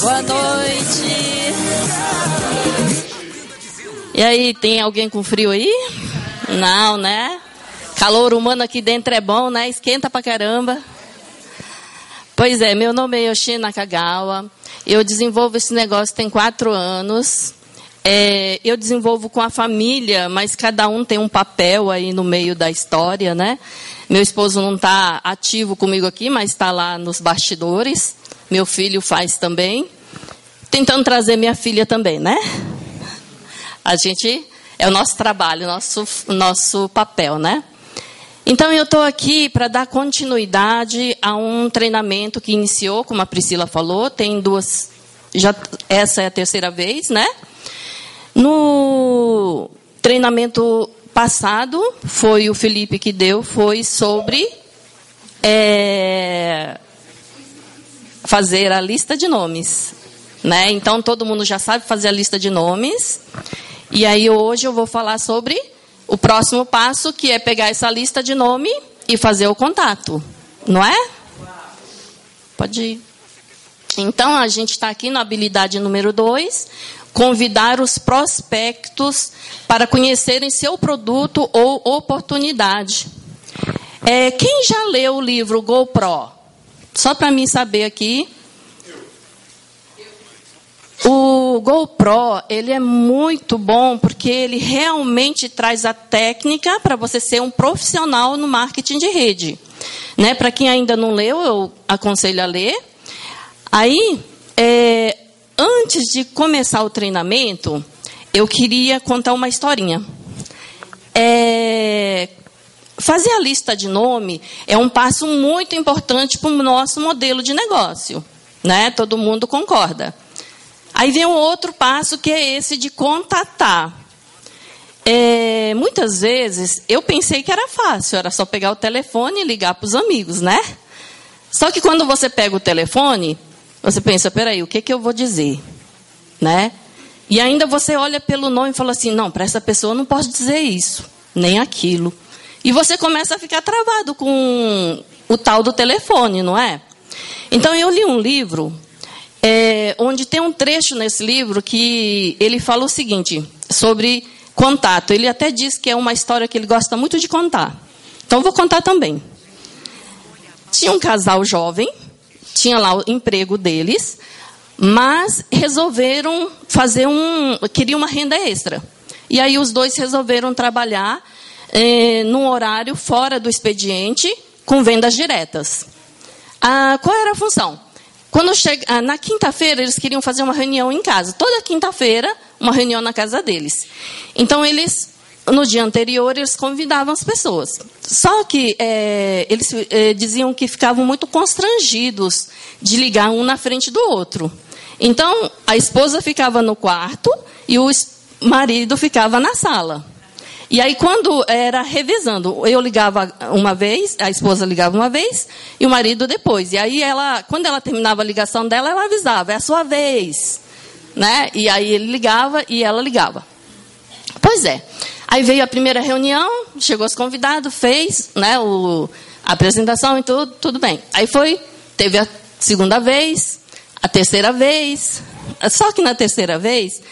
Boa noite. E aí, tem alguém com frio aí? Não, né? Calor humano aqui dentro é bom, né? Esquenta pra caramba. Pois é, meu nome é Yoshi Nakagawa. Eu desenvolvo esse negócio tem quatro anos. É, eu desenvolvo com a família, mas cada um tem um papel aí no meio da história, né? Meu esposo não está ativo comigo aqui, mas está lá nos bastidores. Meu filho faz também. Tentando trazer minha filha também, né? A gente é o nosso trabalho, nosso nosso papel, né? Então eu estou aqui para dar continuidade a um treinamento que iniciou, como a Priscila falou, tem duas, já essa é a terceira vez, né? No treinamento passado, foi o Felipe que deu, foi sobre é, fazer a lista de nomes. Né? Então, todo mundo já sabe fazer a lista de nomes. E aí, hoje eu vou falar sobre o próximo passo, que é pegar essa lista de nome e fazer o contato. Não é? Pode ir. Então, a gente está aqui na habilidade número 2, convidar os prospectos para conhecerem seu produto ou oportunidade. É, quem já leu o livro GoPro? Só para mim saber aqui. O GoPro, ele é muito bom porque ele realmente traz a técnica para você ser um profissional no marketing de rede. Né? Para quem ainda não leu, eu aconselho a ler. Aí, é, antes de começar o treinamento, eu queria contar uma historinha. É, fazer a lista de nome é um passo muito importante para o nosso modelo de negócio. Né? Todo mundo concorda. Aí vem o outro passo, que é esse de contatar. É, muitas vezes eu pensei que era fácil, era só pegar o telefone e ligar para os amigos, né? Só que quando você pega o telefone, você pensa, peraí, o que, que eu vou dizer? Né? E ainda você olha pelo nome e fala assim, não, para essa pessoa eu não posso dizer isso, nem aquilo. E você começa a ficar travado com o tal do telefone, não é? Então eu li um livro, é, onde tem um trecho nesse livro que ele fala o seguinte, sobre contato. Ele até diz que é uma história que ele gosta muito de contar. Então vou contar também. Tinha um casal jovem tinha lá o emprego deles, mas resolveram fazer um. queriam uma renda extra. E aí os dois resolveram trabalhar eh, num horário fora do expediente, com vendas diretas. Ah, qual era a função? Quando chega, ah, na quinta-feira, eles queriam fazer uma reunião em casa. Toda quinta-feira, uma reunião na casa deles. Então, eles no dia anterior eles convidavam as pessoas. Só que é, eles é, diziam que ficavam muito constrangidos de ligar um na frente do outro. Então a esposa ficava no quarto e o marido ficava na sala. E aí quando era revezando, eu ligava uma vez, a esposa ligava uma vez e o marido depois. E aí ela, quando ela terminava a ligação dela, ela avisava, é a sua vez, né? E aí ele ligava e ela ligava. Pois é. Aí veio a primeira reunião, chegou os convidados, fez né, o, a apresentação e tudo, tudo bem. Aí foi, teve a segunda vez, a terceira vez. Só que na terceira vez,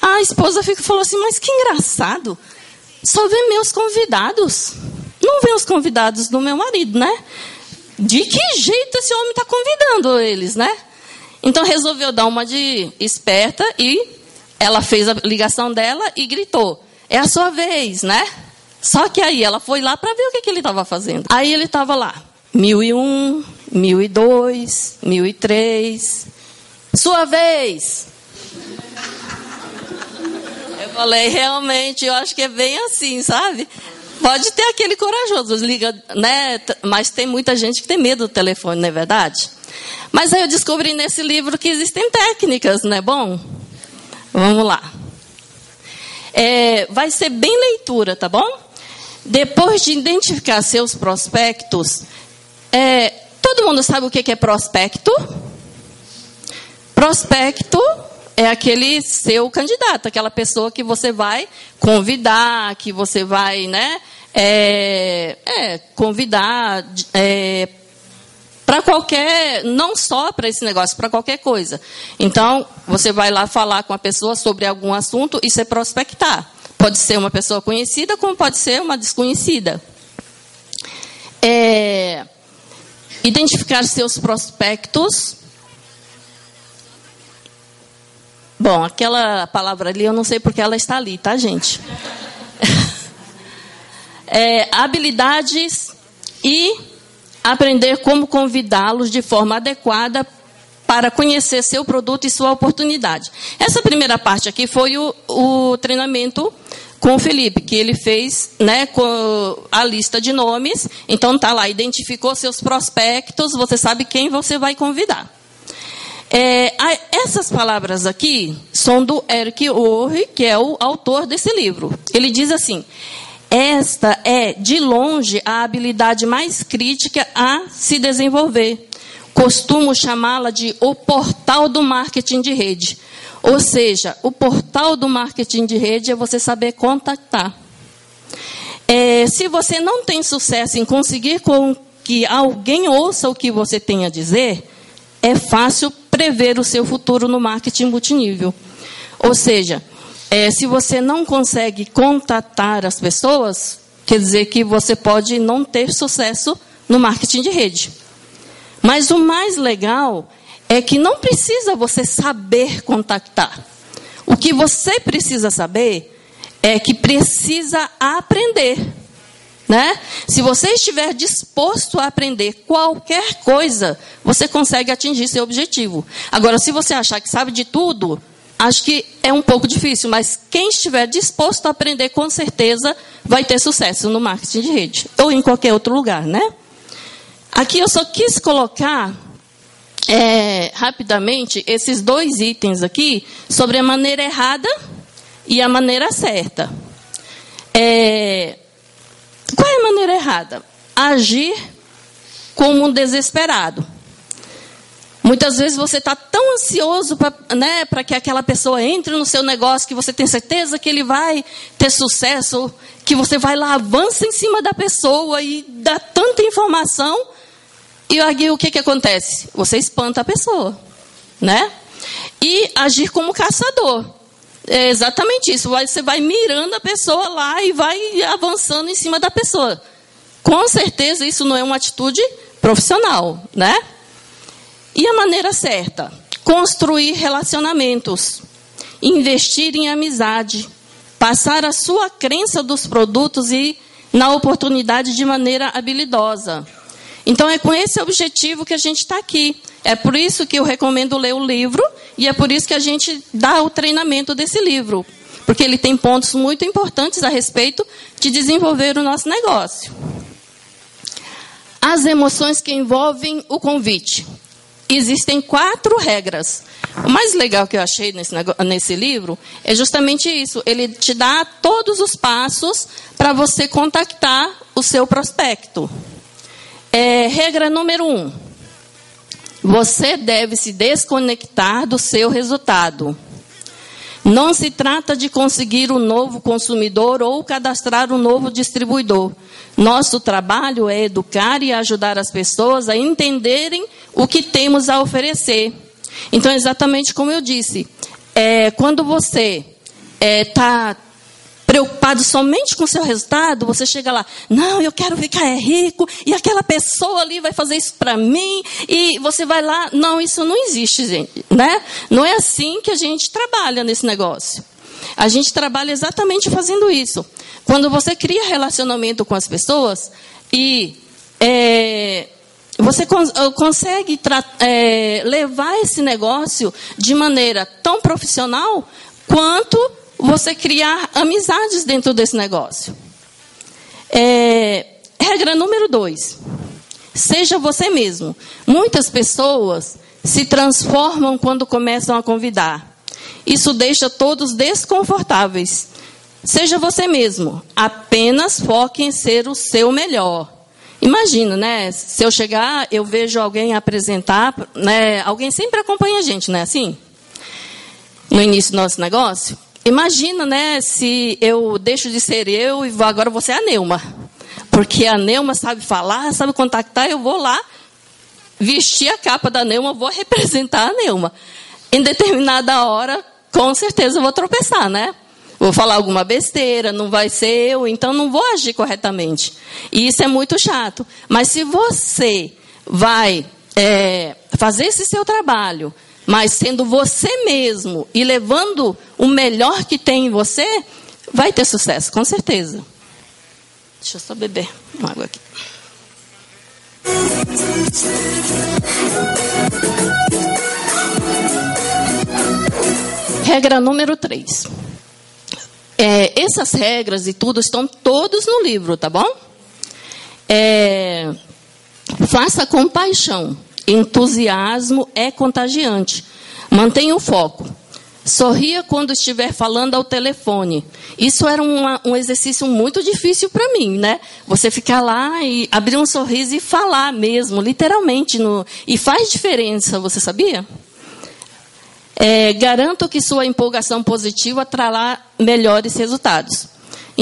a esposa falou assim, mas que engraçado. Só vê meus convidados. Não vê os convidados do meu marido, né? De que jeito esse homem está convidando eles, né? Então resolveu dar uma de esperta e ela fez a ligação dela e gritou: é a sua vez, né? Só que aí ela foi lá para ver o que, que ele estava fazendo. Aí ele estava lá, 1001, 1002, 1003. Sua vez. Falei, realmente, eu acho que é bem assim, sabe? Pode ter aquele corajoso, liga, né? Mas tem muita gente que tem medo do telefone, não é verdade? Mas aí eu descobri nesse livro que existem técnicas, não é bom? Vamos lá. É, vai ser bem leitura, tá bom? Depois de identificar seus prospectos, é, todo mundo sabe o que é prospecto? Prospecto é aquele seu candidato, aquela pessoa que você vai convidar, que você vai, né? É, é, convidar é, para qualquer, não só para esse negócio, para qualquer coisa. Então, você vai lá falar com a pessoa sobre algum assunto e se prospectar. Pode ser uma pessoa conhecida, como pode ser uma desconhecida. É, identificar seus prospectos. Bom, aquela palavra ali, eu não sei porque ela está ali, tá, gente? É, habilidades e aprender como convidá-los de forma adequada para conhecer seu produto e sua oportunidade. Essa primeira parte aqui foi o, o treinamento com o Felipe, que ele fez né, a lista de nomes. Então, está lá, identificou seus prospectos, você sabe quem você vai convidar. É, essas palavras aqui são do Eric Orre, que é o autor desse livro. Ele diz assim: esta é, de longe, a habilidade mais crítica a se desenvolver. Costumo chamá-la de o portal do marketing de rede. Ou seja, o portal do marketing de rede é você saber contactar. É, se você não tem sucesso em conseguir que alguém ouça o que você tem a dizer, é fácil prever o seu futuro no marketing multinível. Ou seja, é, se você não consegue contatar as pessoas, quer dizer que você pode não ter sucesso no marketing de rede. Mas o mais legal é que não precisa você saber contactar. O que você precisa saber é que precisa aprender. Né? Se você estiver disposto a aprender qualquer coisa, você consegue atingir seu objetivo. Agora, se você achar que sabe de tudo, acho que é um pouco difícil, mas quem estiver disposto a aprender, com certeza vai ter sucesso no marketing de rede ou em qualquer outro lugar, né? Aqui eu só quis colocar é, rapidamente esses dois itens aqui sobre a maneira errada e a maneira certa. É, qual é a maneira errada? Agir como um desesperado. Muitas vezes você está tão ansioso para né, que aquela pessoa entre no seu negócio, que você tem certeza que ele vai ter sucesso, que você vai lá, avança em cima da pessoa e dá tanta informação. E aí o que, que acontece? Você espanta a pessoa. Né? E agir como caçador. É exatamente isso. Você vai mirando a pessoa lá e vai avançando em cima da pessoa. Com certeza isso não é uma atitude profissional, né? E a maneira certa? Construir relacionamentos, investir em amizade, passar a sua crença dos produtos e na oportunidade de maneira habilidosa. Então é com esse objetivo que a gente está aqui. É por isso que eu recomendo ler o livro e é por isso que a gente dá o treinamento desse livro, porque ele tem pontos muito importantes a respeito de desenvolver o nosso negócio. As emoções que envolvem o convite existem quatro regras. O mais legal que eu achei nesse, nesse livro é justamente isso. Ele te dá todos os passos para você contactar o seu prospecto. É, regra número um: você deve se desconectar do seu resultado. Não se trata de conseguir um novo consumidor ou cadastrar um novo distribuidor. Nosso trabalho é educar e ajudar as pessoas a entenderem o que temos a oferecer. Então, exatamente como eu disse, é, quando você está é, tá preocupado somente com o seu resultado, você chega lá, não, eu quero ficar rico, e aquela pessoa ali vai fazer isso para mim, e você vai lá, não, isso não existe, gente, né? Não é assim que a gente trabalha nesse negócio. A gente trabalha exatamente fazendo isso. Quando você cria relacionamento com as pessoas e é, você eh, consegue é, levar esse negócio de maneira tão profissional quanto você criar amizades dentro desse negócio. É, regra número dois: seja você mesmo. Muitas pessoas se transformam quando começam a convidar. Isso deixa todos desconfortáveis. Seja você mesmo. Apenas foque em ser o seu melhor. Imagina, né? Se eu chegar, eu vejo alguém apresentar, né? Alguém sempre acompanha a gente, né? Assim, no início do nosso negócio. Imagina, né? Se eu deixo de ser eu e agora você é a Neuma, porque a Neuma sabe falar, sabe contactar, eu vou lá vestir a capa da Neuma, vou representar a Neuma. Em determinada hora, com certeza eu vou tropeçar, né? Vou falar alguma besteira, não vai ser eu, então não vou agir corretamente. E isso é muito chato. Mas se você vai é, fazer esse seu trabalho, mas sendo você mesmo e levando o melhor que tem em você, vai ter sucesso, com certeza. Deixa eu só beber uma água aqui. Regra número 3. É, essas regras e tudo estão todos no livro, tá bom? É, faça com paixão. Entusiasmo é contagiante. Mantenha o foco. Sorria quando estiver falando ao telefone. Isso era uma, um exercício muito difícil para mim, né? Você ficar lá e abrir um sorriso e falar mesmo, literalmente. No, e faz diferença, você sabia? É, garanto que sua empolgação positiva trará melhores resultados.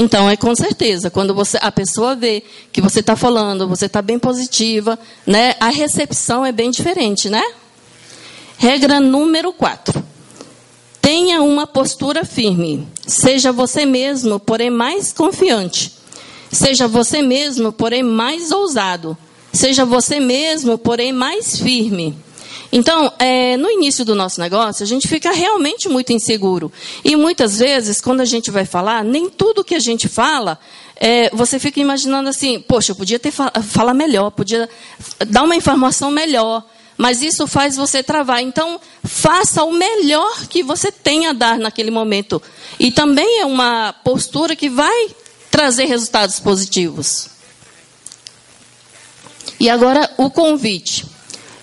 Então, é com certeza, quando você, a pessoa vê que você está falando, você está bem positiva, né, a recepção é bem diferente, né? Regra número 4. Tenha uma postura firme. Seja você mesmo, porém mais confiante. Seja você mesmo, porém mais ousado. Seja você mesmo, porém mais firme. Então, é, no início do nosso negócio, a gente fica realmente muito inseguro. E muitas vezes, quando a gente vai falar, nem tudo que a gente fala, é, você fica imaginando assim, poxa, eu podia ter falar melhor, podia dar uma informação melhor. Mas isso faz você travar. Então, faça o melhor que você tem a dar naquele momento. E também é uma postura que vai trazer resultados positivos. E agora, o convite.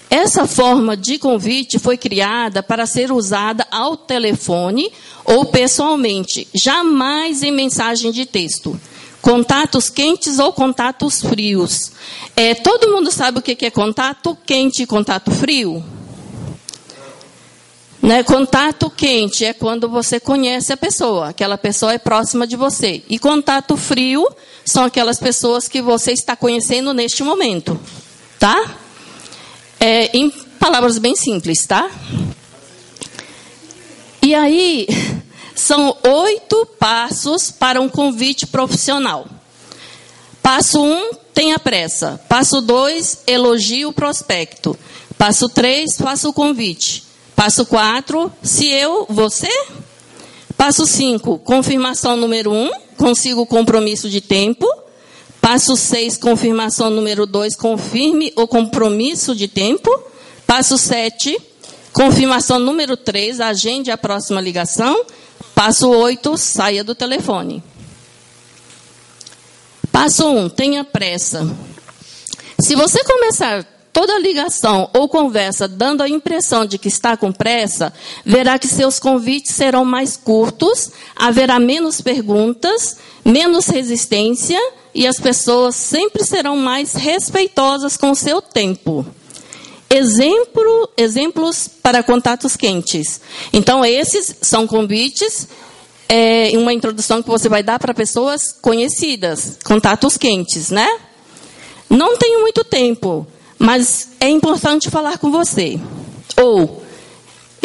Essa forma de convite foi criada para ser usada ao telefone ou pessoalmente, jamais em mensagem de texto. Contatos quentes ou contatos frios. É, todo mundo sabe o que é contato quente e contato frio? Né? Contato quente é quando você conhece a pessoa, aquela pessoa é próxima de você. E contato frio são aquelas pessoas que você está conhecendo neste momento. Tá? É, em palavras bem simples, tá? E aí, são oito passos para um convite profissional. Passo um, tenha pressa. Passo dois, elogie o prospecto. Passo três, faça o convite. Passo quatro, se eu, você. Passo cinco, confirmação número um, consiga o compromisso de tempo. Passo 6, confirmação número 2, confirme o compromisso de tempo. Passo 7, confirmação número 3, agende a próxima ligação. Passo 8, saia do telefone. Passo 1, tenha pressa. Se você começar toda ligação ou conversa dando a impressão de que está com pressa, verá que seus convites serão mais curtos, haverá menos perguntas, menos resistência e as pessoas sempre serão mais respeitosas com o seu tempo. Exemplo, exemplos para contatos quentes. Então, esses são convites, é, uma introdução que você vai dar para pessoas conhecidas, contatos quentes, né? Não tenho muito tempo, mas é importante falar com você. Ou,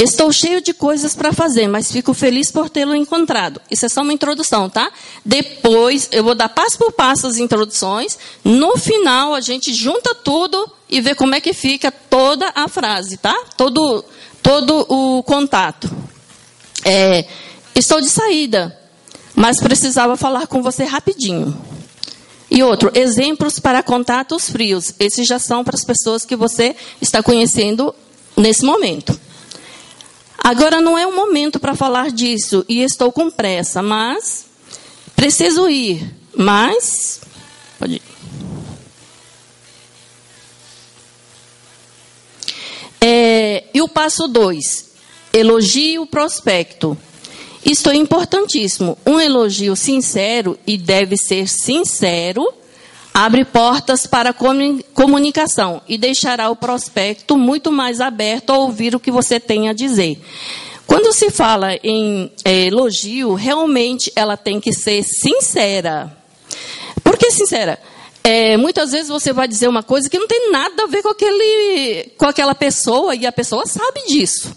Estou cheio de coisas para fazer, mas fico feliz por tê-lo encontrado. Isso é só uma introdução, tá? Depois eu vou dar passo por passo as introduções. No final a gente junta tudo e vê como é que fica toda a frase, tá? Todo, todo o contato. É, estou de saída, mas precisava falar com você rapidinho. E outro, exemplos para contatos frios. Esses já são para as pessoas que você está conhecendo nesse momento. Agora não é o momento para falar disso e estou com pressa, mas preciso ir. Mas pode ir. É, e o passo 2, elogie o prospecto. Isto é importantíssimo. Um elogio sincero, e deve ser sincero, abre portas para comunicação e deixará o prospecto muito mais aberto a ouvir o que você tem a dizer. Quando se fala em é, elogio, realmente ela tem que ser sincera. Por que sincera? é, muitas vezes você vai dizer uma coisa que não tem nada a ver com, aquele, com aquela pessoa e a pessoa sabe disso.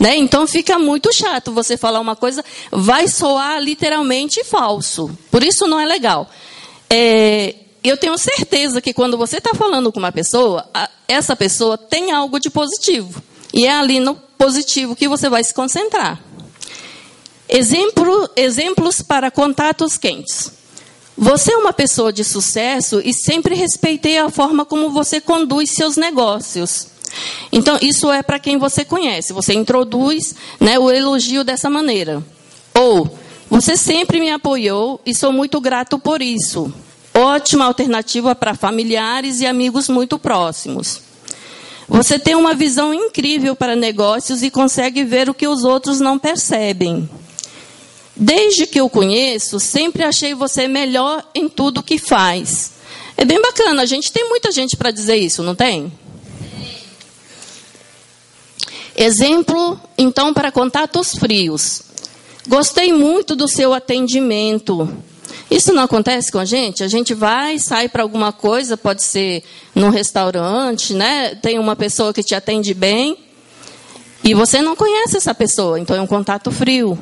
Né? Então fica muito chato você falar uma coisa, vai soar literalmente falso. Por isso não é legal. É, eu tenho certeza que quando você está falando com uma pessoa, essa pessoa tem algo de positivo. E é ali no positivo que você vai se concentrar. Exemplo, exemplos para contatos quentes. Você é uma pessoa de sucesso e sempre respeitei a forma como você conduz seus negócios. Então, isso é para quem você conhece. Você introduz né, o elogio dessa maneira. Ou, você sempre me apoiou e sou muito grato por isso. Ótima alternativa para familiares e amigos muito próximos. Você tem uma visão incrível para negócios e consegue ver o que os outros não percebem. Desde que eu conheço, sempre achei você melhor em tudo que faz. É bem bacana, a gente tem muita gente para dizer isso, não tem? Exemplo, então, para contatos frios. Gostei muito do seu atendimento. Isso não acontece com a gente? A gente vai, sai para alguma coisa, pode ser num restaurante, né? Tem uma pessoa que te atende bem e você não conhece essa pessoa, então é um contato frio.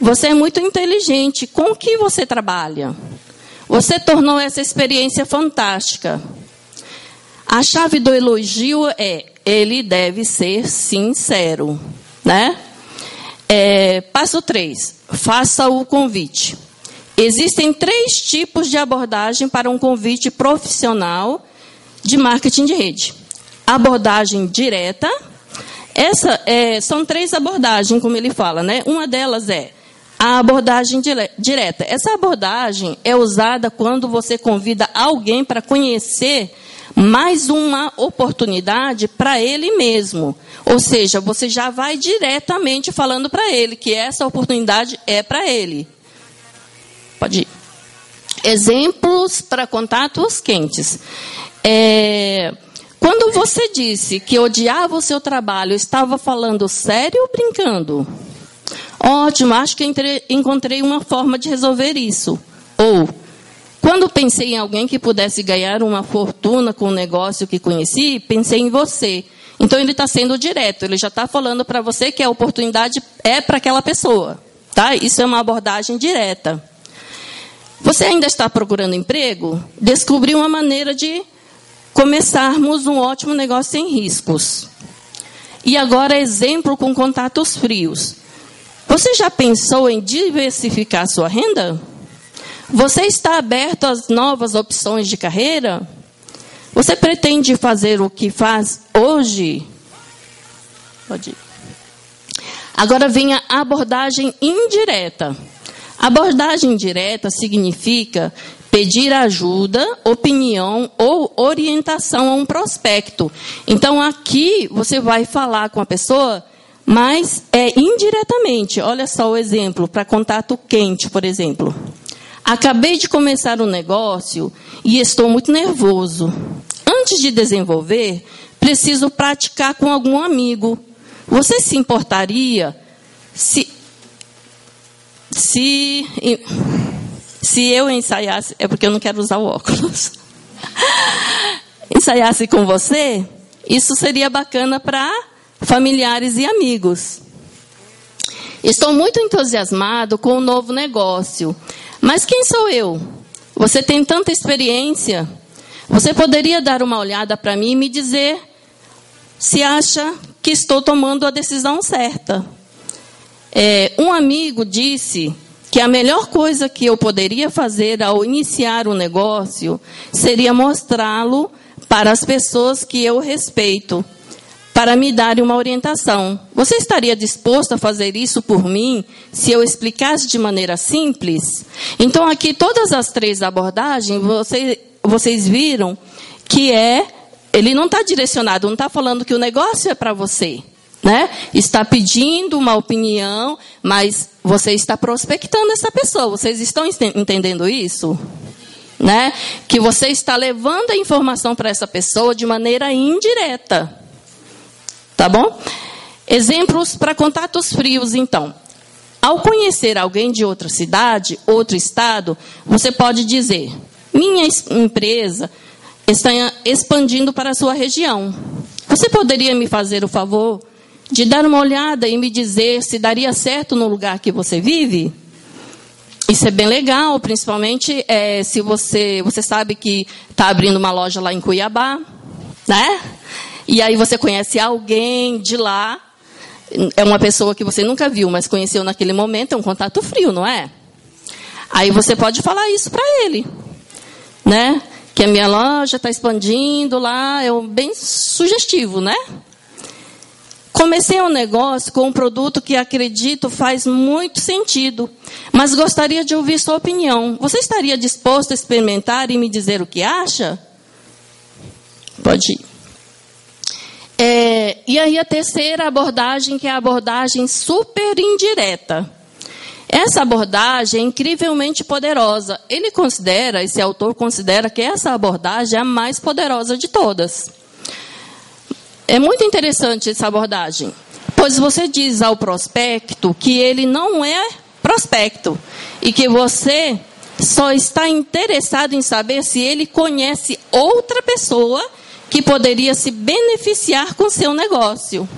Você é muito inteligente. Com o que você trabalha? Você tornou essa experiência fantástica. A chave do elogio é ele deve ser sincero, né? É, passo 3. Faça o convite. Existem três tipos de abordagem para um convite profissional de marketing de rede. Abordagem direta. Essa é, são três abordagens, como ele fala, né? Uma delas é a abordagem direta. Essa abordagem é usada quando você convida alguém para conhecer mais uma oportunidade para ele mesmo. Ou seja, você já vai diretamente falando para ele que essa oportunidade é para ele. Pode ir. Exemplos para contatos quentes. É, quando você disse que odiava o seu trabalho, estava falando sério ou brincando? Ótimo, acho que encontrei uma forma de resolver isso. Ou, quando pensei em alguém que pudesse ganhar uma fortuna com o negócio que conheci, pensei em você. Então ele está sendo direto, ele já está falando para você que a oportunidade é para aquela pessoa. Tá? Isso é uma abordagem direta. Você ainda está procurando emprego? Descobri uma maneira de começarmos um ótimo negócio sem riscos. E agora, exemplo com contatos frios. Você já pensou em diversificar sua renda? Você está aberto às novas opções de carreira? Você pretende fazer o que faz hoje? Pode ir. Agora vem a abordagem indireta. Abordagem indireta significa pedir ajuda, opinião ou orientação a um prospecto. Então aqui você vai falar com a pessoa mas é indiretamente. Olha só o exemplo, para contato quente, por exemplo. Acabei de começar um negócio e estou muito nervoso. Antes de desenvolver, preciso praticar com algum amigo. Você se importaria se se se eu ensaiasse, é porque eu não quero usar o óculos. ensaiasse com você, isso seria bacana para familiares e amigos. Estou muito entusiasmado com o novo negócio. Mas quem sou eu? Você tem tanta experiência. Você poderia dar uma olhada para mim e me dizer se acha que estou tomando a decisão certa. É, um amigo disse que a melhor coisa que eu poderia fazer ao iniciar um negócio seria mostrá-lo para as pessoas que eu respeito para me dar uma orientação. Você estaria disposto a fazer isso por mim se eu explicasse de maneira simples? Então, aqui, todas as três abordagens, você, vocês viram que é. Ele não está direcionado, não está falando que o negócio é para você. Né? Está pedindo uma opinião, mas você está prospectando essa pessoa. Vocês estão entendendo isso? Né? Que você está levando a informação para essa pessoa de maneira indireta. Tá bom? Exemplos para contatos frios, então. Ao conhecer alguém de outra cidade, outro estado, você pode dizer: minha empresa está expandindo para a sua região. Você poderia me fazer o favor de dar uma olhada e me dizer se daria certo no lugar que você vive? Isso é bem legal, principalmente é, se você, você sabe que está abrindo uma loja lá em Cuiabá, né? E aí você conhece alguém de lá, é uma pessoa que você nunca viu, mas conheceu naquele momento, é um contato frio, não é? Aí você pode falar isso para ele, né? Que a minha loja está expandindo lá, é bem sugestivo, né? Comecei um negócio com um produto que acredito faz muito sentido, mas gostaria de ouvir sua opinião. Você estaria disposto a experimentar e me dizer o que acha? Pode ir. É, e aí a terceira abordagem, que é a abordagem super indireta. Essa abordagem é incrivelmente poderosa. Ele considera, esse autor considera que essa abordagem é a mais poderosa de todas. É muito interessante essa abordagem, pois você diz ao prospecto que ele não é prospecto e que você só está interessado em saber se ele conhece outra pessoa que poderia se beneficiar com seu negócio.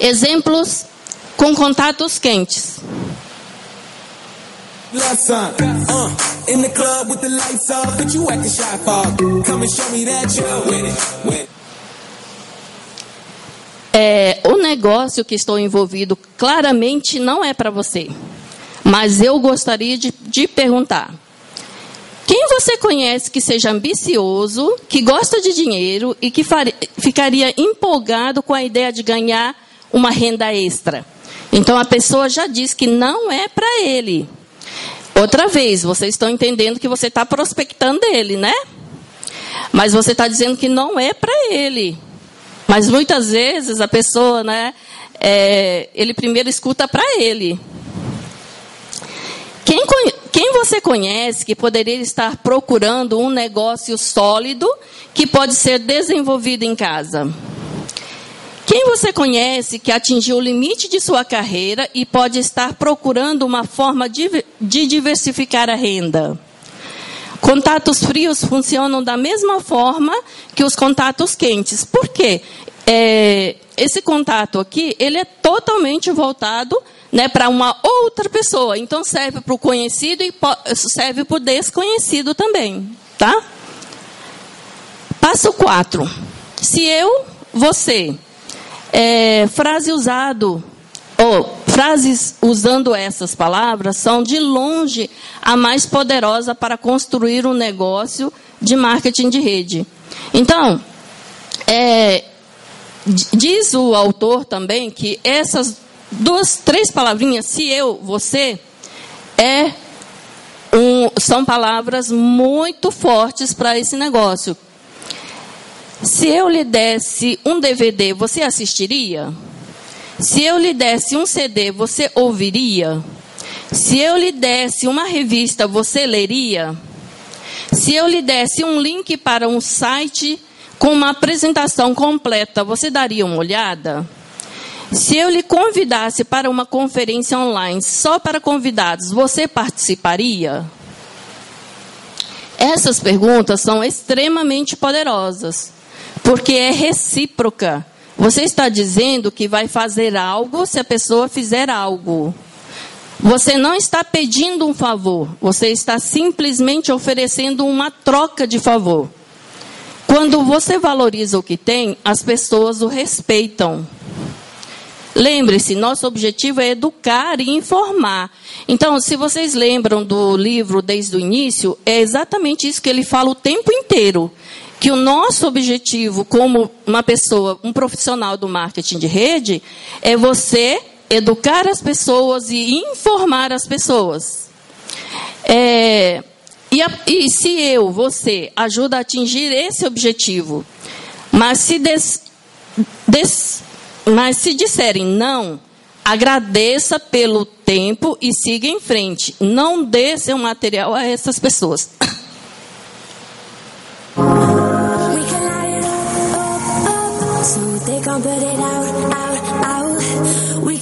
Exemplos com contatos quentes. É, o negócio que estou envolvido claramente não é para você. Mas eu gostaria de, de perguntar: quem você conhece que seja ambicioso, que gosta de dinheiro e que ficaria empolgado com a ideia de ganhar uma renda extra? Então a pessoa já diz que não é para ele. Outra vez, vocês estão entendendo que você está prospectando ele, né? Mas você está dizendo que não é para ele. Mas muitas vezes a pessoa, né, é, ele primeiro escuta para ele. Quem, quem você conhece que poderia estar procurando um negócio sólido que pode ser desenvolvido em casa? Quem você conhece que atingiu o limite de sua carreira e pode estar procurando uma forma de, de diversificar a renda? Contatos frios funcionam da mesma forma que os contatos quentes. Por quê? É, esse contato aqui, ele é totalmente voltado né, para uma outra pessoa. Então serve para o conhecido e serve para o desconhecido também. Tá? Passo 4. Se eu, você, é, frase usado ou frases usando essas palavras são de longe a mais poderosa para construir um negócio de marketing de rede. Então, é, diz o autor também que essas duas, três palavrinhas, se eu, você, é um, são palavras muito fortes para esse negócio. Se eu lhe desse um DVD, você assistiria? Se eu lhe desse um CD, você ouviria? Se eu lhe desse uma revista, você leria? Se eu lhe desse um link para um site com uma apresentação completa, você daria uma olhada? Se eu lhe convidasse para uma conferência online só para convidados, você participaria? Essas perguntas são extremamente poderosas, porque é recíproca. Você está dizendo que vai fazer algo se a pessoa fizer algo. Você não está pedindo um favor, você está simplesmente oferecendo uma troca de favor. Quando você valoriza o que tem, as pessoas o respeitam. Lembre-se, nosso objetivo é educar e informar. Então, se vocês lembram do livro desde o início, é exatamente isso que ele fala o tempo inteiro que o nosso objetivo como uma pessoa, um profissional do marketing de rede, é você educar as pessoas e informar as pessoas. É, e, a, e, se eu, você, ajuda a atingir esse objetivo, mas se, des, des, mas se disserem não, agradeça pelo tempo e siga em frente. Não dê seu material a essas pessoas.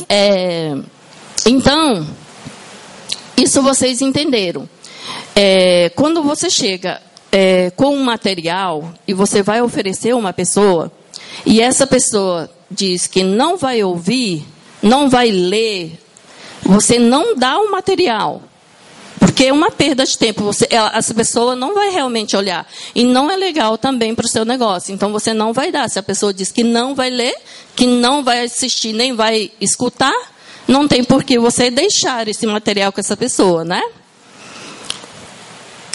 É, então, isso vocês entenderam. É, quando você chega é, com um material e você vai oferecer uma pessoa, e essa pessoa diz que não vai ouvir, não vai ler, você não dá o material. Porque é uma perda de tempo. Você, ela, essa pessoa não vai realmente olhar. E não é legal também para o seu negócio. Então você não vai dar. Se a pessoa diz que não vai ler, que não vai assistir, nem vai escutar, não tem por que você deixar esse material com essa pessoa, né?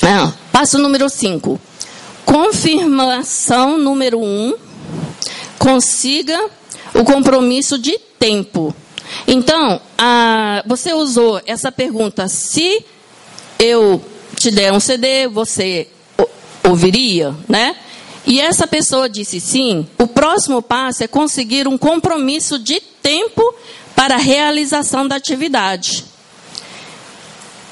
Ah, passo número 5. Confirmação número 1. Um, consiga o compromisso de tempo. Então, você usou essa pergunta: se eu te der um CD, você ouviria, né? E essa pessoa disse sim. O próximo passo é conseguir um compromisso de tempo para a realização da atividade.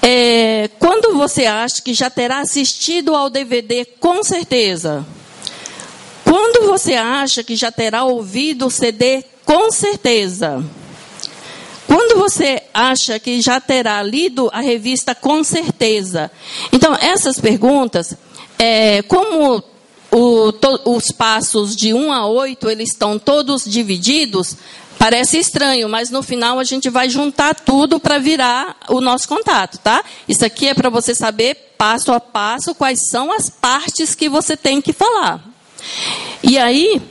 É, quando você acha que já terá assistido ao DVD, com certeza. Quando você acha que já terá ouvido o CD, com certeza. Quando você acha que já terá lido a revista, com certeza. Então, essas perguntas, é, como o, to, os passos de 1 a 8, eles estão todos divididos, Parece estranho, mas no final a gente vai juntar tudo para virar o nosso contato, tá? Isso aqui é para você saber passo a passo quais são as partes que você tem que falar. E aí,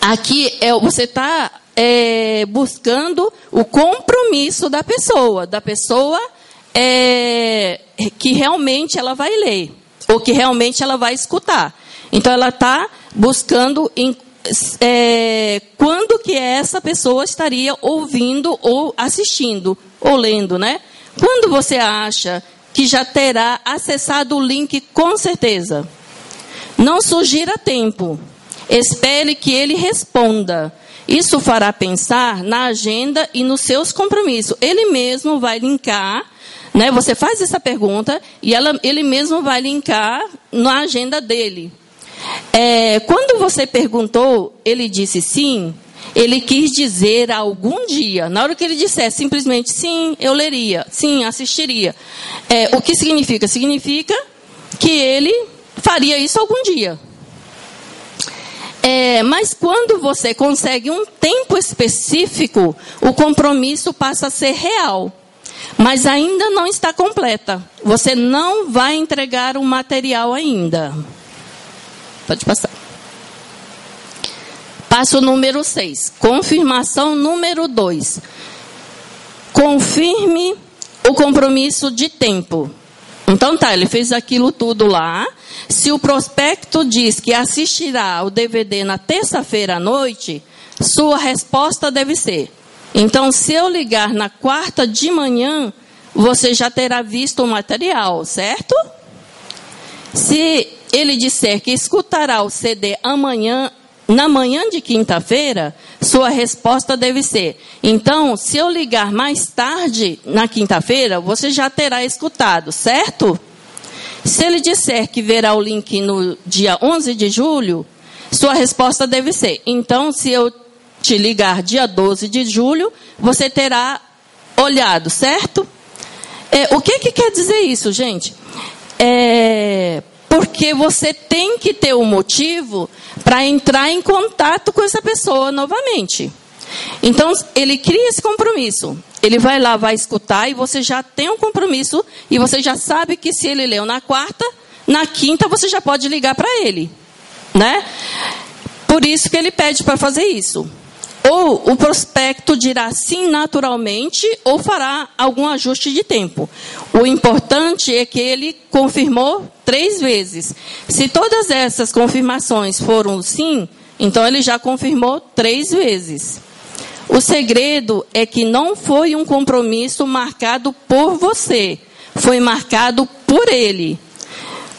aqui é, você está é, buscando o compromisso da pessoa, da pessoa é, que realmente ela vai ler, ou que realmente ela vai escutar. Então, ela está buscando é, quando que essa pessoa estaria ouvindo ou assistindo, ou lendo, né? Quando você acha que já terá acessado o link, com certeza. Não sugira tempo. Espere que ele responda. Isso fará pensar na agenda e nos seus compromissos. Ele mesmo vai linkar, né? Você faz essa pergunta e ela, ele mesmo vai linkar na agenda dele. É, quando você perguntou, ele disse sim. Ele quis dizer algum dia. Na hora que ele dissesse simplesmente sim, eu leria, sim, assistiria. É, o que significa? Significa que ele faria isso algum dia. É, mas quando você consegue um tempo específico, o compromisso passa a ser real. Mas ainda não está completa. Você não vai entregar o material ainda. Pode passar. Passo número 6. Confirmação número 2. Confirme o compromisso de tempo. Então tá, ele fez aquilo tudo lá. Se o prospecto diz que assistirá o DVD na terça-feira à noite, sua resposta deve ser: então, se eu ligar na quarta de manhã, você já terá visto o material, certo? Se ele disser que escutará o CD amanhã, na manhã de quinta-feira, sua resposta deve ser: então, se eu ligar mais tarde na quinta-feira, você já terá escutado, certo? Se ele disser que verá o link no dia 11 de julho, sua resposta deve ser: então, se eu te ligar dia 12 de julho, você terá olhado, certo? É, o que, que quer dizer isso, gente? É, porque você tem que ter um motivo para entrar em contato com essa pessoa novamente. Então, ele cria esse compromisso. Ele vai lá, vai escutar e você já tem um compromisso e você já sabe que se ele leu na quarta, na quinta você já pode ligar para ele, né? Por isso que ele pede para fazer isso. Ou o prospecto dirá sim naturalmente ou fará algum ajuste de tempo. O importante é que ele confirmou três vezes. Se todas essas confirmações foram sim, então ele já confirmou três vezes. O segredo é que não foi um compromisso marcado por você, foi marcado por ele.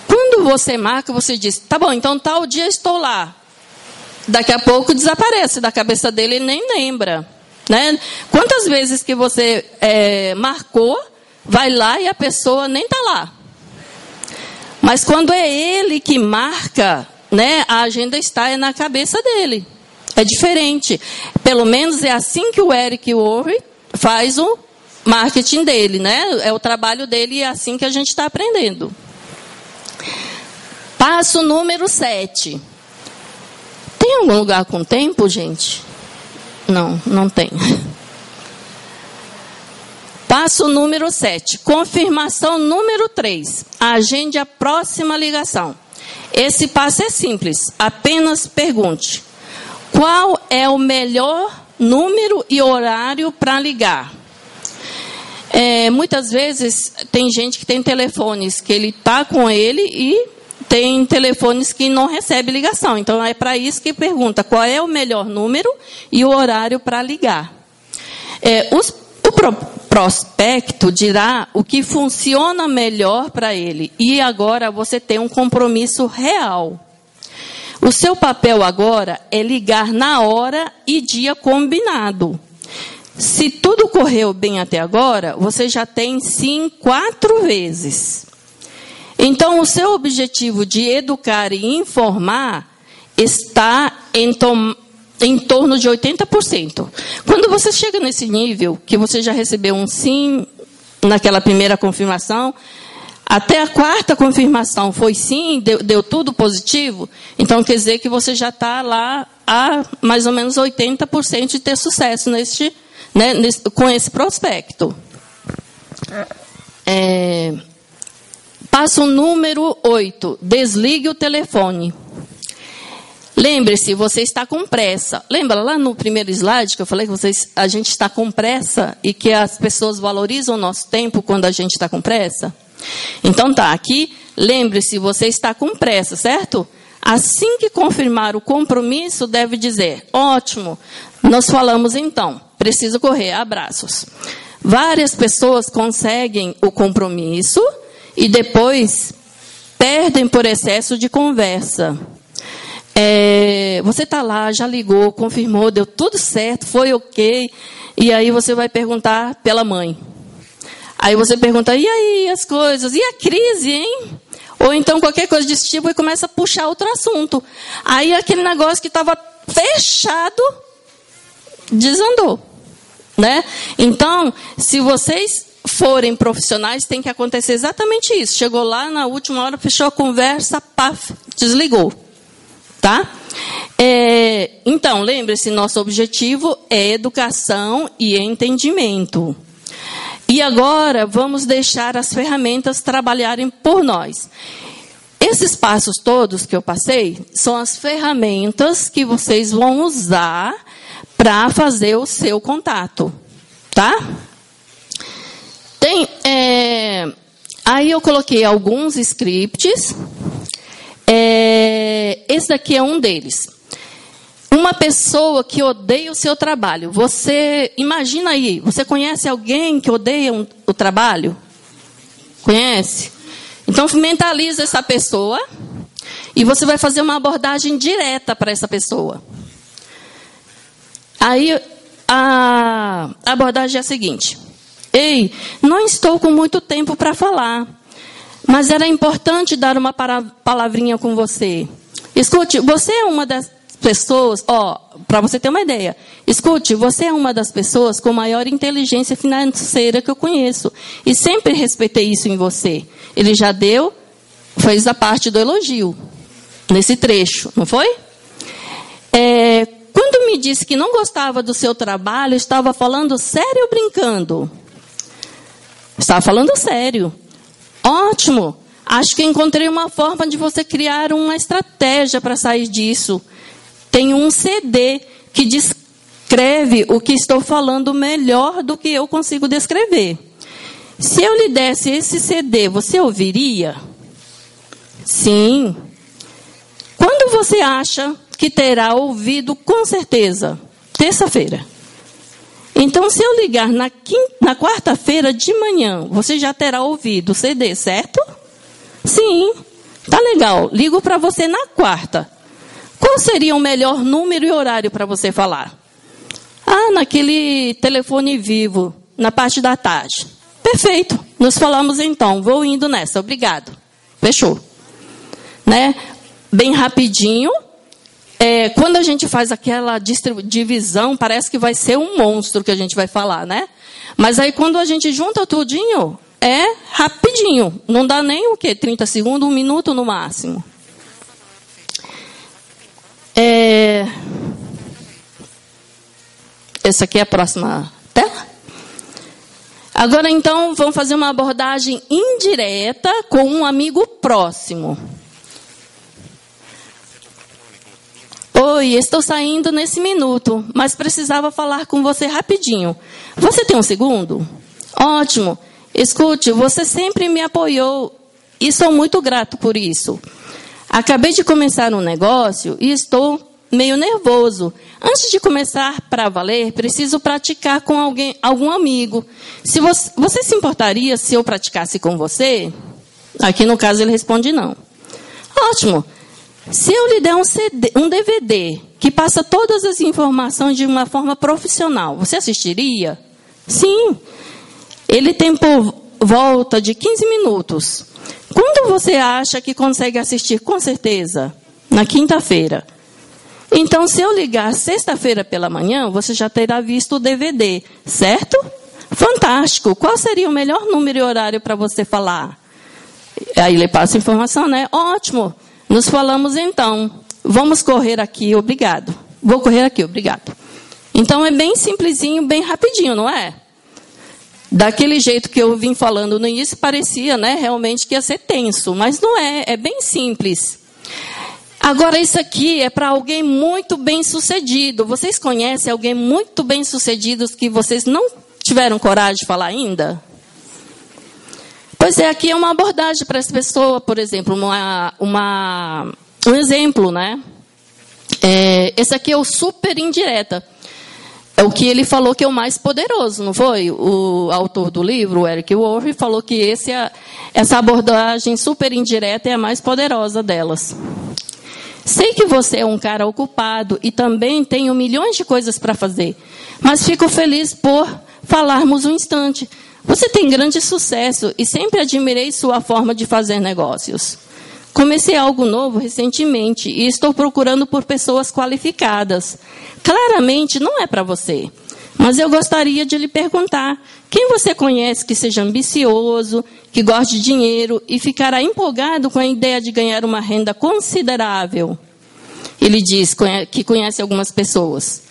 Quando você marca, você diz: tá bom, então tal dia estou lá daqui a pouco desaparece da cabeça dele e nem lembra. Né? Quantas vezes que você é, marcou, vai lá e a pessoa nem está lá. Mas quando é ele que marca, né, a agenda está na cabeça dele. É diferente. Pelo menos é assim que o Eric Worre faz o, marketing dele, né? É o trabalho dele e é assim que a gente está aprendendo. Passo número 7. Tem algum lugar com tempo, gente? Não, não tem. Passo número 7. Confirmação número 3. Agende a próxima ligação. Esse passo é simples. Apenas pergunte: qual é o melhor número e horário para ligar? É, muitas vezes tem gente que tem telefones que ele está com ele e tem telefones que não recebe ligação. Então é para isso que pergunta qual é o melhor número e o horário para ligar. É, os, o prospecto dirá o que funciona melhor para ele. E agora você tem um compromisso real. O seu papel agora é ligar na hora e dia combinado. Se tudo correu bem até agora, você já tem sim quatro vezes. Então, o seu objetivo de educar e informar está em, em torno de 80%. Quando você chega nesse nível, que você já recebeu um sim naquela primeira confirmação, até a quarta confirmação foi sim, deu, deu tudo positivo, então quer dizer que você já está lá a mais ou menos 80% de ter sucesso neste, né, nesse, com esse prospecto. É, Passo número 8. Desligue o telefone. Lembre-se, você está com pressa. Lembra lá no primeiro slide que eu falei que vocês, a gente está com pressa e que as pessoas valorizam o nosso tempo quando a gente está com pressa? Então tá, aqui, lembre-se, você está com pressa, certo? Assim que confirmar o compromisso, deve dizer: ótimo, nós falamos então, preciso correr, abraços. Várias pessoas conseguem o compromisso e depois perdem por excesso de conversa. É, você está lá, já ligou, confirmou, deu tudo certo, foi ok, e aí você vai perguntar pela mãe. Aí você pergunta, e aí as coisas? E a crise, hein? Ou então qualquer coisa desse tipo e começa a puxar outro assunto. Aí aquele negócio que estava fechado desandou. Né? Então, se vocês forem profissionais, tem que acontecer exatamente isso. Chegou lá na última hora, fechou a conversa, paf, desligou. Tá? É, então, lembre-se, nosso objetivo é educação e entendimento. E agora vamos deixar as ferramentas trabalharem por nós. Esses passos todos que eu passei são as ferramentas que vocês vão usar para fazer o seu contato, tá? Tem, é, aí eu coloquei alguns scripts. É, esse daqui é um deles. Uma pessoa que odeia o seu trabalho. Você imagina aí, você conhece alguém que odeia um, o trabalho? Conhece? Então mentaliza essa pessoa e você vai fazer uma abordagem direta para essa pessoa. Aí a abordagem é a seguinte: Ei, não estou com muito tempo para falar, mas era importante dar uma palavrinha com você. Escute, você é uma das pessoas, ó, para você ter uma ideia. Escute, você é uma das pessoas com maior inteligência financeira que eu conheço. E sempre respeitei isso em você. Ele já deu, fez a parte do elogio, nesse trecho, não foi? É, quando me disse que não gostava do seu trabalho, estava falando sério ou brincando? Estava falando sério. Ótimo. Acho que encontrei uma forma de você criar uma estratégia para sair disso. Tem um CD que descreve o que estou falando melhor do que eu consigo descrever. Se eu lhe desse esse CD, você ouviria? Sim. Quando você acha que terá ouvido com certeza? Terça-feira. Então, se eu ligar na, na quarta-feira de manhã, você já terá ouvido o CD, certo? Sim, tá legal. Ligo para você na quarta. Qual seria o melhor número e horário para você falar? Ah, naquele telefone vivo, na parte da tarde. Perfeito. Nos falamos então. Vou indo nessa. Obrigado. Fechou. Né? Bem rapidinho. É, quando a gente faz aquela divisão, parece que vai ser um monstro que a gente vai falar, né? Mas aí quando a gente junta tudinho, é rapidinho. Não dá nem o quê? 30 segundos, um minuto no máximo. É... Essa aqui é a próxima tela. Agora, então, vamos fazer uma abordagem indireta com um amigo próximo. Oi, estou saindo nesse minuto, mas precisava falar com você rapidinho. Você tem um segundo? Ótimo. Escute, você sempre me apoiou e sou muito grato por isso. Acabei de começar um negócio e estou meio nervoso. Antes de começar para valer, preciso praticar com alguém, algum amigo. Se você, você se importaria se eu praticasse com você? Aqui no caso ele responde não. Ótimo. Se eu lhe der um, CD, um DVD que passa todas as informações de uma forma profissional, você assistiria? Sim. Ele tem por volta de 15 minutos. Quando você acha que consegue assistir com certeza? Na quinta-feira. Então, se eu ligar sexta-feira pela manhã, você já terá visto o DVD, certo? Fantástico. Qual seria o melhor número e horário para você falar? Aí ele passa a informação, né? Ótimo. Nos falamos então. Vamos correr aqui, obrigado. Vou correr aqui, obrigado. Então é bem simplesinho, bem rapidinho, não é? Daquele jeito que eu vim falando no início, parecia né, realmente que ia ser tenso, mas não é, é bem simples. Agora, isso aqui é para alguém muito bem sucedido. Vocês conhecem alguém muito bem sucedido que vocês não tiveram coragem de falar ainda? Pois é, aqui é uma abordagem para essa pessoa, por exemplo, uma, uma, um exemplo, né? É, esse aqui é o super indireta. É o que ele falou que é o mais poderoso, não foi? O autor do livro, Eric Wolff, falou que esse é, essa abordagem super indireta é a mais poderosa delas. Sei que você é um cara ocupado e também tenho milhões de coisas para fazer, mas fico feliz por falarmos um instante. Você tem grande sucesso e sempre admirei sua forma de fazer negócios. Comecei algo novo recentemente e estou procurando por pessoas qualificadas. Claramente não é para você. Mas eu gostaria de lhe perguntar: quem você conhece que seja ambicioso, que goste de dinheiro e ficará empolgado com a ideia de ganhar uma renda considerável? Ele diz que conhece algumas pessoas.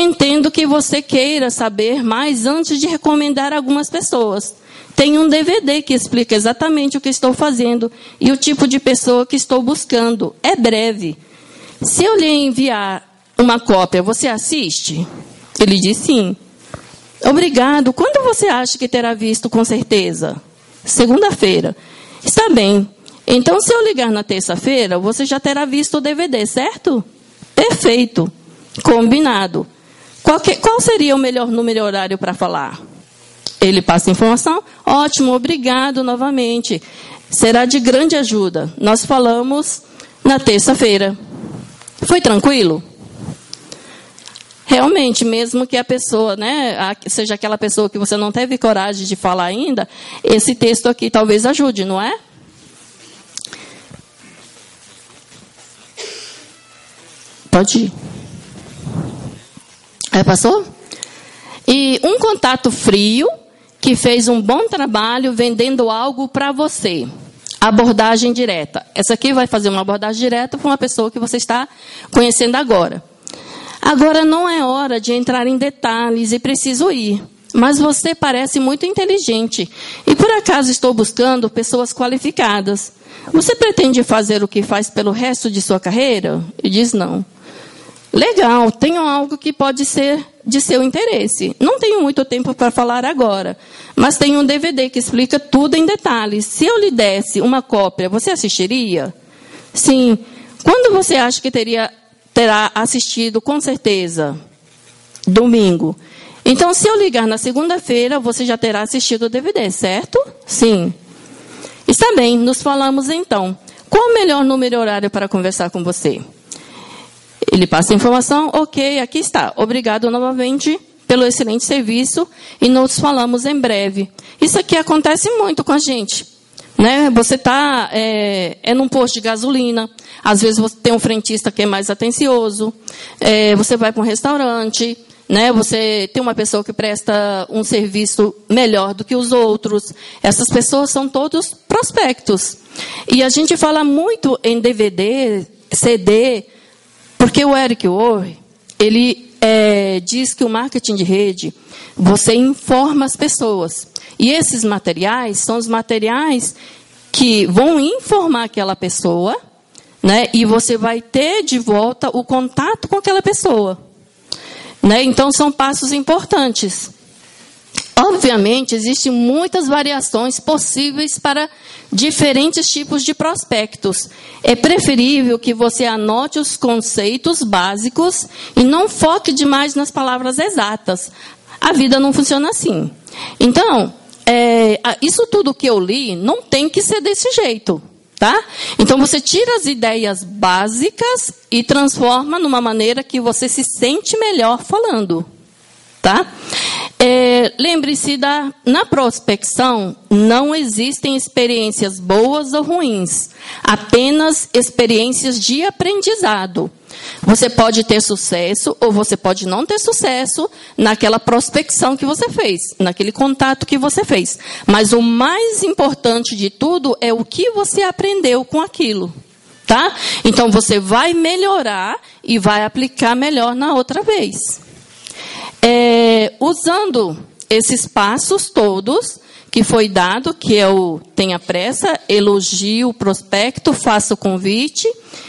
Entendo que você queira saber mais antes de recomendar algumas pessoas. Tem um DVD que explica exatamente o que estou fazendo e o tipo de pessoa que estou buscando. É breve. Se eu lhe enviar uma cópia, você assiste? Ele diz sim. Obrigado. Quando você acha que terá visto com certeza? Segunda-feira. Está bem. Então, se eu ligar na terça-feira, você já terá visto o DVD, certo? Perfeito. Combinado. Qual, que, qual seria o melhor número e horário para falar? Ele passa a informação. Ótimo, obrigado novamente. Será de grande ajuda. Nós falamos na terça-feira. Foi tranquilo? Realmente, mesmo que a pessoa, né, seja aquela pessoa que você não teve coragem de falar ainda, esse texto aqui talvez ajude, não é? Pode ir. Passou? E um contato frio que fez um bom trabalho vendendo algo para você. Abordagem direta. Essa aqui vai fazer uma abordagem direta para uma pessoa que você está conhecendo agora. Agora não é hora de entrar em detalhes e preciso ir. Mas você parece muito inteligente e por acaso estou buscando pessoas qualificadas. Você pretende fazer o que faz pelo resto de sua carreira? E diz não. Legal, tenho algo que pode ser de seu interesse. Não tenho muito tempo para falar agora, mas tenho um DVD que explica tudo em detalhes. Se eu lhe desse uma cópia, você assistiria? Sim. Quando você acha que teria, terá assistido, com certeza? Domingo. Então, se eu ligar na segunda-feira, você já terá assistido o DVD, certo? Sim. Está bem, nos falamos então. Qual o melhor número e horário para conversar com você? Ele passa a informação, ok, aqui está. Obrigado novamente pelo excelente serviço e nos falamos em breve. Isso aqui acontece muito com a gente. Né? Você está é, é num posto de gasolina, às vezes você tem um frentista que é mais atencioso, é, você vai para um restaurante, né? Você tem uma pessoa que presta um serviço melhor do que os outros. Essas pessoas são todos prospectos. E a gente fala muito em DVD, CD, porque o Eric Orr, ele é, diz que o marketing de rede, você informa as pessoas. E esses materiais são os materiais que vão informar aquela pessoa, né? E você vai ter de volta o contato com aquela pessoa. Né? Então, são passos importantes. Obviamente, existem muitas variações possíveis para diferentes tipos de prospectos. É preferível que você anote os conceitos básicos e não foque demais nas palavras exatas. A vida não funciona assim. Então, é, isso tudo que eu li não tem que ser desse jeito. Tá? Então você tira as ideias básicas e transforma numa maneira que você se sente melhor falando. Tá? É, Lembre-se da na prospecção não existem experiências boas ou ruins, apenas experiências de aprendizado. Você pode ter sucesso ou você pode não ter sucesso naquela prospecção que você fez, naquele contato que você fez. Mas o mais importante de tudo é o que você aprendeu com aquilo. Tá? Então você vai melhorar e vai aplicar melhor na outra vez. É, usando esses passos todos que foi dado, que o tenha pressa, elogie o prospecto, faça o convite,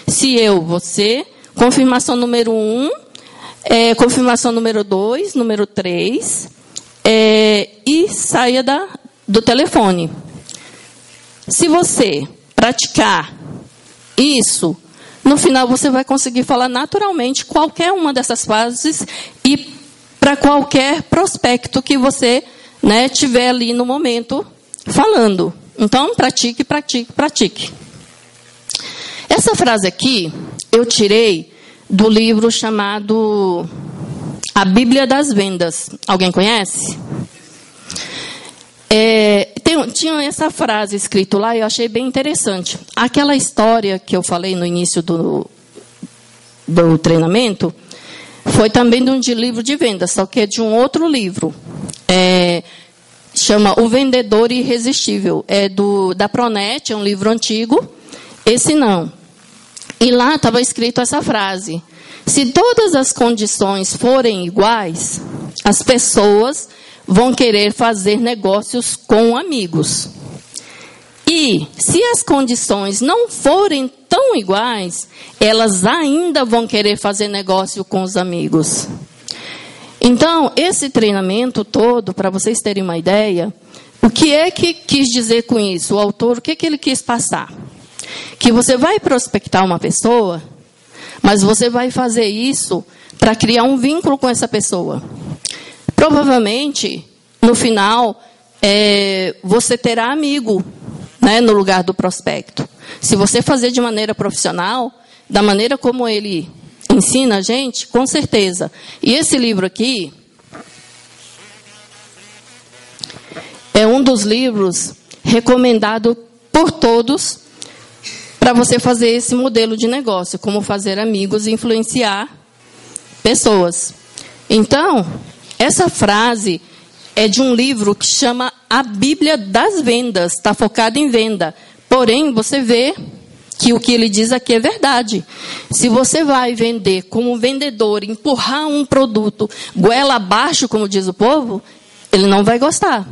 se eu, você, confirmação número um, é, confirmação número dois, número três, é, e saia da, do telefone. Se você praticar isso, no final você vai conseguir falar naturalmente qualquer uma dessas fases e para qualquer prospecto que você né, tiver ali no momento falando. Então, pratique, pratique, pratique. Essa frase aqui eu tirei do livro chamado A Bíblia das Vendas. Alguém conhece? É, tem, tinha essa frase escrito lá e eu achei bem interessante. Aquela história que eu falei no início do, do treinamento foi também de um de livro de vendas, só que é de um outro livro. É, chama O Vendedor Irresistível. É do, da Pronet, é um livro antigo. Esse não. E lá estava escrito essa frase: Se todas as condições forem iguais, as pessoas vão querer fazer negócios com amigos. E se as condições não forem tão iguais, elas ainda vão querer fazer negócio com os amigos. Então, esse treinamento todo, para vocês terem uma ideia, o que é que quis dizer com isso? O autor, o que, é que ele quis passar? Que você vai prospectar uma pessoa, mas você vai fazer isso para criar um vínculo com essa pessoa. Provavelmente, no final, é, você terá amigo né, no lugar do prospecto. Se você fazer de maneira profissional, da maneira como ele ensina a gente, com certeza. E esse livro aqui é um dos livros recomendado por todos para você fazer esse modelo de negócio, como fazer amigos e influenciar pessoas. Então, essa frase é de um livro que chama A Bíblia das Vendas, está focado em venda. Porém, você vê que o que ele diz aqui é verdade. Se você vai vender como vendedor, empurrar um produto goela abaixo, como diz o povo, ele não vai gostar.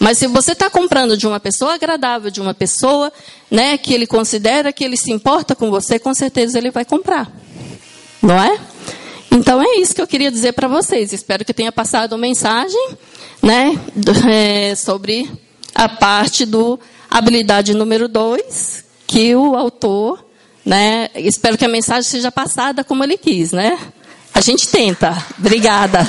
Mas se você está comprando de uma pessoa agradável, de uma pessoa né, que ele considera que ele se importa com você, com certeza ele vai comprar. Não é? Então é isso que eu queria dizer para vocês. Espero que tenha passado uma mensagem né, é, sobre a parte do habilidade número dois, que o autor, né, espero que a mensagem seja passada como ele quis, né? A gente tenta. Obrigada.